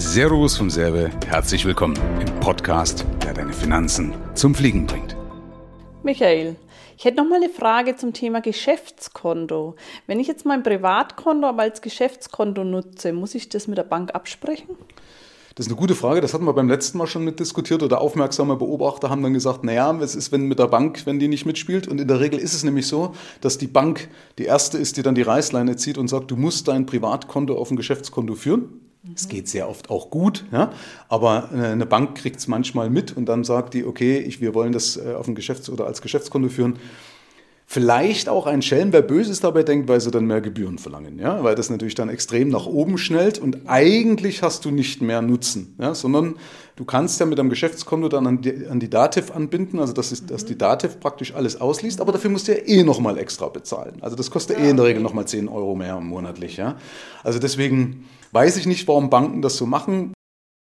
Servus vom Serbe, herzlich willkommen im Podcast, der deine Finanzen zum Fliegen bringt. Michael, ich hätte noch mal eine Frage zum Thema Geschäftskonto. Wenn ich jetzt mein Privatkonto aber als Geschäftskonto nutze, muss ich das mit der Bank absprechen? Das ist eine gute Frage, das hatten wir beim letzten Mal schon mit diskutiert oder aufmerksame Beobachter haben dann gesagt, naja, was ist, wenn mit der Bank, wenn die nicht mitspielt? Und in der Regel ist es nämlich so, dass die Bank die erste ist, die dann die Reißleine zieht und sagt, du musst dein Privatkonto auf ein Geschäftskonto führen. Es geht sehr oft auch gut, ja? aber äh, eine Bank kriegt es manchmal mit und dann sagt die, okay, ich, wir wollen das äh, auf ein Geschäfts- oder als Geschäftskonto führen. Vielleicht auch ein Schelm, wer Böses dabei denkt, weil sie dann mehr Gebühren verlangen, ja, weil das natürlich dann extrem nach oben schnellt und eigentlich hast du nicht mehr Nutzen, ja, sondern du kannst ja mit deinem Geschäftskonto dann an die, an die Dativ anbinden, also dass, ist, dass die Dativ praktisch alles ausliest, aber dafür musst du ja eh nochmal extra bezahlen. Also das kostet ja, eh in der Regel nochmal 10 Euro mehr monatlich, ja. Also deswegen weiß ich nicht, warum Banken das so machen.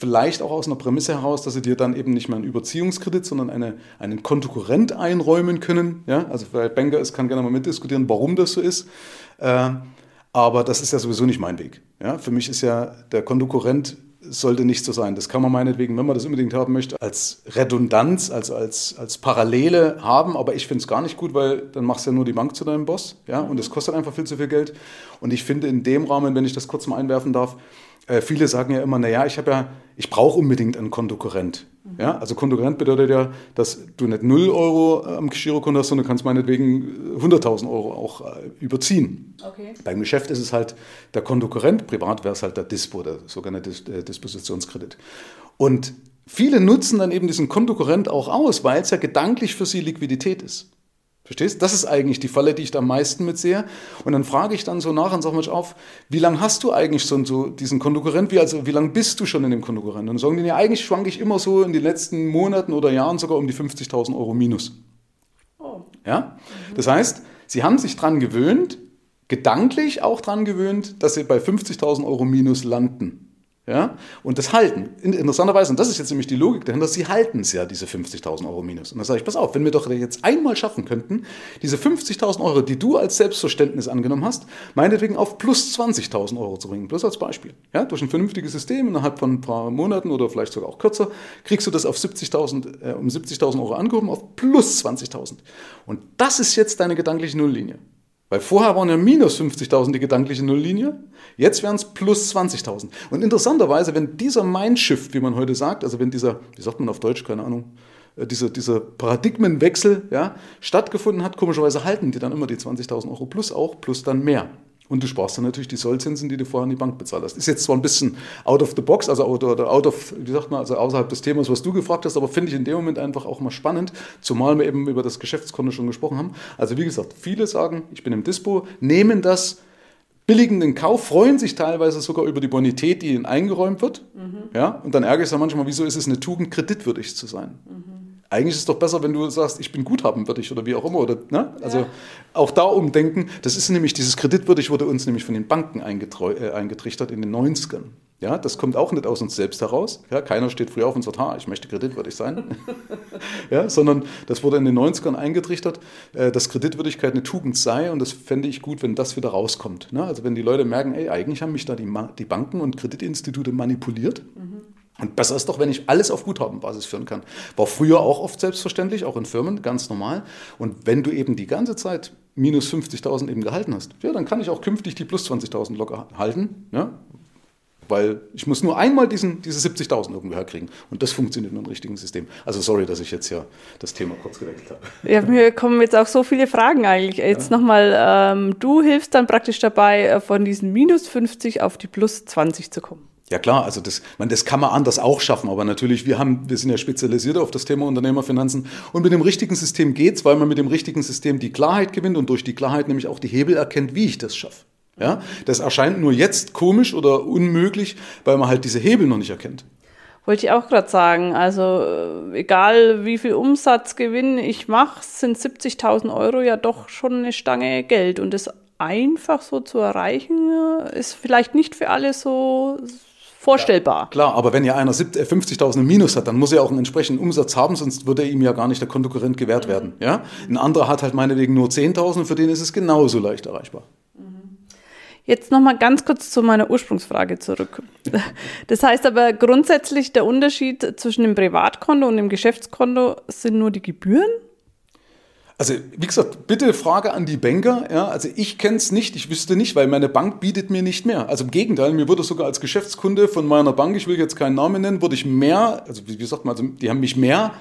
Vielleicht auch aus einer Prämisse heraus, dass sie dir dann eben nicht mehr einen Überziehungskredit, sondern eine, einen Kontokorrent einräumen können. Ja? Also wer Banker ist, kann gerne mal mitdiskutieren, warum das so ist. Äh, aber das ist ja sowieso nicht mein Weg. Ja? Für mich ist ja der Kontokorrent sollte nicht so sein. Das kann man meinetwegen, wenn man das unbedingt haben möchte, als Redundanz, also als, als Parallele haben. Aber ich finde es gar nicht gut, weil dann machst du ja nur die Bank zu deinem Boss. Ja? Und es kostet einfach viel zu viel Geld. Und ich finde in dem Rahmen, wenn ich das kurz mal einwerfen darf, äh, viele sagen ja immer, naja, ich habe ja, ich brauche unbedingt einen Kontokorrent. Ja, also Kontokorrent bedeutet ja, dass du nicht 0 Euro am Girokonto hast, sondern kannst meinetwegen 100.000 Euro auch äh, überziehen. Okay. Beim Geschäft ist es halt der Kontokorrent, privat wäre es halt der Dispo, der sogenannte äh, Dispositionskredit. Und viele nutzen dann eben diesen Kontokorrent auch aus, weil es ja gedanklich für sie Liquidität ist. Verstehst? Das ist eigentlich die Falle, die ich da am meisten mitsehe. Und dann frage ich dann so nach und sage mal auf, wie lange hast du eigentlich so, so diesen Konkurrent? Wie, also, wie lange bist du schon in dem Konkurrent? Und dann sagen die, ja, eigentlich schwanke ich immer so in den letzten Monaten oder Jahren sogar um die 50.000 Euro minus. Oh. Ja? Das heißt, sie haben sich dran gewöhnt, gedanklich auch dran gewöhnt, dass sie bei 50.000 Euro minus landen. Ja? Und das halten. Interessanterweise, und das ist jetzt nämlich die Logik dahinter, sie halten es ja, diese 50.000 Euro minus. Und dann sage ich, pass auf, wenn wir doch jetzt einmal schaffen könnten, diese 50.000 Euro, die du als Selbstverständnis angenommen hast, meinetwegen auf plus 20.000 Euro zu bringen, bloß als Beispiel. Ja? Durch ein vernünftiges System innerhalb von ein paar Monaten oder vielleicht sogar auch kürzer, kriegst du das auf 70.000, äh, um 70.000 Euro angehoben auf plus 20.000. Und das ist jetzt deine gedankliche Nulllinie. Weil vorher waren ja minus 50.000 die gedankliche Nulllinie, jetzt wären es plus 20.000. Und interessanterweise, wenn dieser Mindshift, wie man heute sagt, also wenn dieser, wie sagt man auf Deutsch, keine Ahnung, äh, dieser, dieser Paradigmenwechsel ja, stattgefunden hat, komischerweise halten die dann immer die 20.000 Euro plus auch, plus dann mehr. Und du sparst dann natürlich die Sollzinsen, die du vorher an die Bank bezahlt hast. Ist jetzt zwar ein bisschen out of the box, also out, out of, wie sagt man, also außerhalb des Themas, was du gefragt hast, aber finde ich in dem Moment einfach auch mal spannend, zumal wir eben über das Geschäftskonto schon gesprochen haben. Also wie gesagt, viele sagen, ich bin im Dispo, nehmen das billigenden Kauf, freuen sich teilweise sogar über die Bonität, die ihnen eingeräumt wird. Mhm. Ja, und dann ärgere ich sich manchmal, wieso ist es eine Tugend, kreditwürdig zu sein? Mhm eigentlich ist es doch besser, wenn du sagst, ich bin guthabenwürdig oder wie auch immer. Oder, ne? Also ja. auch da umdenken. Das ist nämlich, dieses kreditwürdig wurde uns nämlich von den Banken äh, eingetrichtert in den 90ern. Ja, das kommt auch nicht aus uns selbst heraus. Ja, keiner steht früh auf und sagt, ha, ich möchte kreditwürdig sein. ja, sondern das wurde in den 90ern eingetrichtert, äh, dass Kreditwürdigkeit eine Tugend sei und das fände ich gut, wenn das wieder rauskommt. Ne? Also wenn die Leute merken, ey, eigentlich haben mich da die, die Banken und Kreditinstitute manipuliert. Mhm und besser ist doch, wenn ich alles auf Guthabenbasis führen kann. War früher auch oft selbstverständlich, auch in Firmen, ganz normal. Und wenn du eben die ganze Zeit minus 50.000 eben gehalten hast, ja, dann kann ich auch künftig die plus 20.000 locker halten. Ja? Weil ich muss nur einmal diesen, diese 70.000 irgendwo herkriegen. Und das funktioniert mit einem richtigen System. Also sorry, dass ich jetzt ja das Thema kurz gewechselt habe. Ja, mir kommen jetzt auch so viele Fragen eigentlich. Jetzt ja. nochmal, ähm, du hilfst dann praktisch dabei, äh, von diesen minus 50 auf die plus 20 zu kommen. Ja klar, also das, man, das kann man anders auch schaffen, aber natürlich, wir, haben, wir sind ja spezialisiert auf das Thema Unternehmerfinanzen und mit dem richtigen System geht es, weil man mit dem richtigen System die Klarheit gewinnt und durch die Klarheit nämlich auch die Hebel erkennt, wie ich das schaffe. Ja? Das erscheint nur jetzt komisch oder unmöglich, weil man halt diese Hebel noch nicht erkennt. Wollte ich auch gerade sagen. Also äh, egal wie viel Umsatzgewinn ich mache, sind 70.000 Euro ja doch schon eine Stange Geld. Und das einfach so zu erreichen, äh, ist vielleicht nicht für alle so vorstellbar. Ja, klar, aber wenn ja einer 50.000 äh, im Minus hat, dann muss er auch einen entsprechenden Umsatz haben, sonst würde ihm ja gar nicht der Konkurrent gewährt werden. Ja? Ein anderer hat halt meinetwegen nur 10.000, für den ist es genauso leicht erreichbar. Jetzt nochmal ganz kurz zu meiner Ursprungsfrage zurück. Das heißt aber grundsätzlich der Unterschied zwischen dem Privatkonto und dem Geschäftskonto sind nur die Gebühren? Also, wie gesagt, bitte Frage an die Banker. Ja, also ich kenne es nicht, ich wüsste nicht, weil meine Bank bietet mir nicht mehr. Also im Gegenteil, mir wurde sogar als Geschäftskunde von meiner Bank, ich will jetzt keinen Namen nennen, wurde ich mehr, also wie gesagt, also die haben mich mehr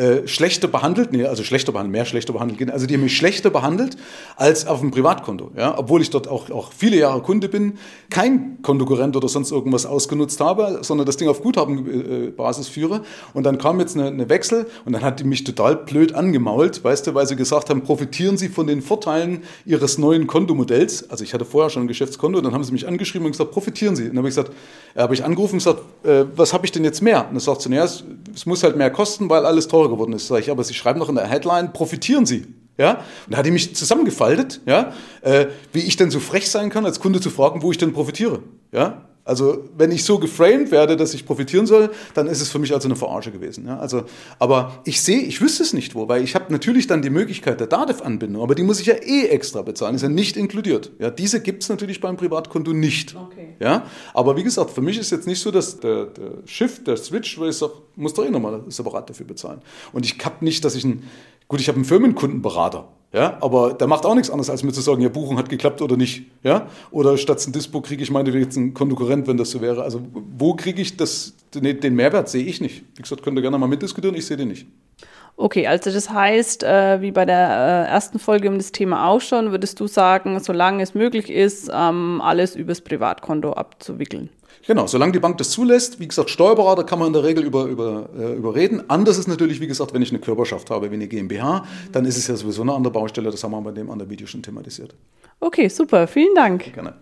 äh, schlechter behandelt, nee, also schlechter behandelt, mehr schlechter behandelt, also die haben mich schlechter behandelt als auf dem Privatkonto, ja, obwohl ich dort auch, auch viele Jahre Kunde bin, kein Kontokorrent oder sonst irgendwas ausgenutzt habe, sondern das Ding auf Guthabenbasis führe. Und dann kam jetzt eine, eine Wechsel und dann hat die mich total blöd angemault, weißt du, weil sie gesagt haben, profitieren Sie von den Vorteilen Ihres neuen Kontomodells, also ich hatte vorher schon ein Geschäftskonto, dann haben sie mich angeschrieben und gesagt, profitieren Sie, und dann habe ich gesagt, äh, habe ich angerufen und gesagt, äh, was habe ich denn jetzt mehr? Und dann sagt sie, naja, es, es muss halt mehr kosten, weil alles teurer geworden ist. Sag ich, aber Sie schreiben noch in der Headline, profitieren Sie. Ja? Und da hat die mich zusammengefaltet, ja? Äh, wie ich denn so frech sein kann, als Kunde zu fragen, wo ich denn profitiere. Ja? Also wenn ich so geframed werde, dass ich profitieren soll, dann ist es für mich also eine Verarsche gewesen. Ja? Also, aber ich sehe, ich wüsste es nicht wo, weil ich habe natürlich dann die Möglichkeit der DATEV-Anbindung, aber die muss ich ja eh extra bezahlen, ist ja nicht inkludiert. Ja? Diese gibt es natürlich beim Privatkonto nicht. Okay. Ja? Aber wie gesagt, für mich ist jetzt nicht so, dass der, der Shift, der Switch, wo ich sage, muss doch eh nochmal separat dafür bezahlen. Und ich habe nicht, dass ich ein, gut, ich habe einen Firmenkundenberater. Ja, aber der macht auch nichts anderes, als mir zu sagen, ja, Buchung hat geklappt oder nicht. Ja? Oder statt ein Dispo kriege ich meine jetzt einen Konkurrent, wenn das so wäre. Also wo kriege ich das, den Mehrwert sehe ich nicht. Wie gesagt, könnt ihr gerne mal mitdiskutieren, ich sehe den nicht. Okay, also das heißt, äh, wie bei der äh, ersten Folge um das Thema auch schon, würdest du sagen, solange es möglich ist, ähm, alles übers Privatkonto abzuwickeln? Genau, solange die Bank das zulässt, wie gesagt, Steuerberater kann man in der Regel über, über, äh, überreden. Anders ist natürlich, wie gesagt, wenn ich eine Körperschaft habe, wie eine GmbH, dann ist es ja sowieso eine andere Baustelle, das haben wir bei dem anderen Video schon thematisiert. Okay, super, vielen Dank. Gerne.